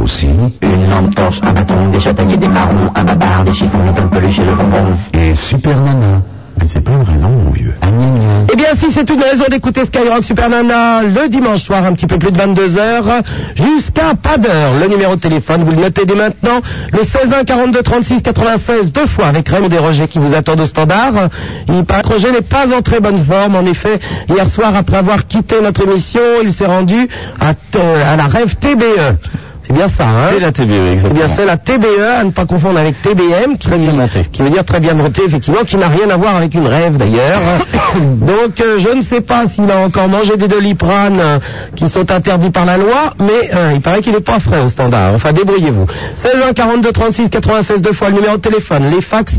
aussi. Une lampe torche, un bâton, des châtaigniers, des marrons, un babar, des chiffons, un peluche et le bonbon. Et Super Nana. Mais c'est pas une raison, mon vieux. Eh bien, si c'est une raison d'écouter Skyrock Super Nana le dimanche soir, un petit peu plus de 22h, jusqu'à pas d'heure. Le numéro de téléphone, vous le notez dès maintenant, le 16 1 42 36 96, deux fois avec Raymond Desrochers qui vous attendent au standard. Il paraît que Roger n'est pas en très bonne forme. En effet, hier soir, après avoir quitté notre émission, il s'est rendu à, euh, à la rêve TBE. C'est bien ça, hein C'est la TBE, exactement. bien c'est la TBE, à ne pas confondre avec TBM, qui, bien monté. qui veut dire très bien monté, effectivement, qui n'a rien à voir avec une rêve d'ailleurs. Donc euh, je ne sais pas s'il a encore mangé des doliprane euh, qui sont interdits par la loi, mais euh, il paraît qu'il n'est pas frais au standard. Enfin, débrouillez-vous. 16 1 42 36 96 deux fois le numéro de téléphone, les fax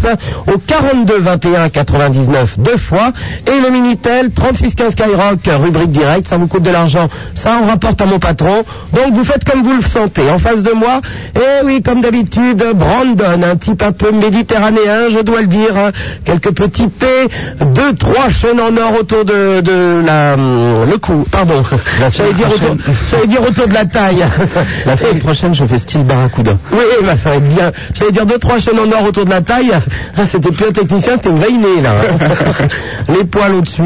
au 42 21 99 deux fois et le minitel 36 15 Skyrock rubrique direct, ça vous coûte de l'argent, ça en rapporte à mon patron. Donc vous faites comme vous le sentez. En face de moi, et oui, comme d'habitude, Brandon, un type un peu méditerranéen, je dois le dire, hein. quelques petits P, deux, trois chaînes en or autour de, de la, hum, le cou, pardon. J'allais dire, autour, dire autour de la taille. La semaine prochaine, je fais style Barracuda. Oui, bah ça va être bien. J'allais dire deux, trois chaînes en or autour de la taille. Ah, c'était plus un technicien, c'était une vainée, là. Les poils au-dessus,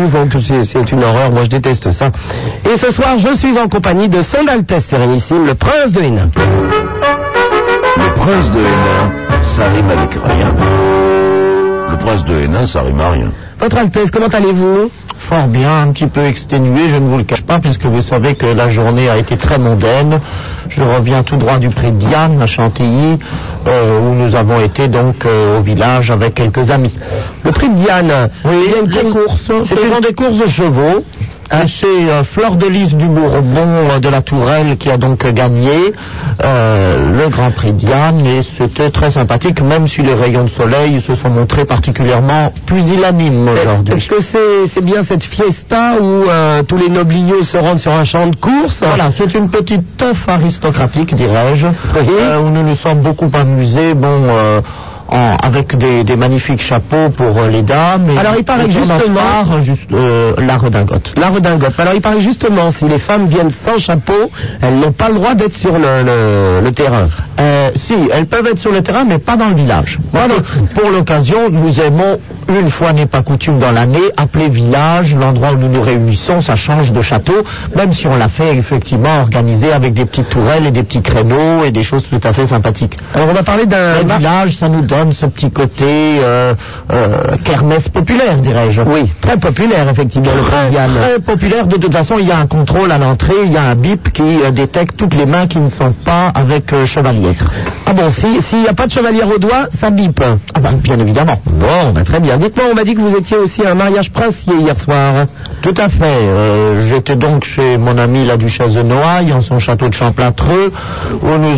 c'est une horreur. Moi, je déteste ça. Et ce soir, je suis en compagnie de Son Altesse Sérénissime, le prince de Hénin. Le prince de Hénin, ça rime avec rien. Le prince de Hénin, ça rime à rien. Votre Altesse, comment allez-vous? Fort bien, un petit peu exténué, je ne vous le cache pas, puisque vous savez que la journée a été très mondaine. Je reviens tout droit du prix de Diane, à Chantilly, euh, où nous avons été donc euh, au village avec quelques amis. Le prix de Diane. Oui, il y a une course. courses. Ce sont des courses de chevaux. Et C'est euh, Fleur de Lys du Bourbon euh, de la Tourelle qui a donc gagné euh, le Grand Prix Diane et c'était très sympathique, même si les rayons de soleil se sont montrés particulièrement pusillanimes Est-ce aujourd'hui. que c'est c'est bien cette fiesta où euh, tous les nobliaux se rendent sur un champ de course? Voilà, c'est une petite teuf aristocratique, dirais-je, euh, où nous nous sommes beaucoup amusés, bon, euh, en- avec des, des magnifiques chapeaux pour euh, les dames. Et Alors, il paraît justement- part, juste, euh, la redingote. La redingote. Alors il paraît justement, si les femmes viennent sans chapeau, elles n'ont pas le droit d'être sur le, le- le terrain. Euh, si, elles peuvent être sur le terrain, mais pas dans le village. Voilà. Pour l'occasion, nous aimons, une fois n'est pas coutume dans l'année, appeler village l'endroit où nous nous réunissons, ça change de château, même si on l'a fait effectivement organisé avec des petites tourelles et des petits créneaux et des choses tout à fait sympathiques. Alors on va parler d'un... Village, ça nous donne ce petit côté euh, euh, kermesse populaire, dirais-je. Oui, très populaire effectivement Très, populaire. De toute façon, il y a un contrôle à l'entrée, il y a un bip qui euh, détecte toutes les mains qui ne sont pas avec euh, chevalier. Ah bon, si- s'il n'y a pas de chevalier au doigt, ça bipe. Ah ben, bien évidemment. Bon, bah, très bien. Dites-moi, on m'a dit que vous étiez aussi à un mariage princier hier soir. Tout à fait. Euh, J'étais donc chez mon amie la duchesse de Noailles, en son château de Champlatreux, où nous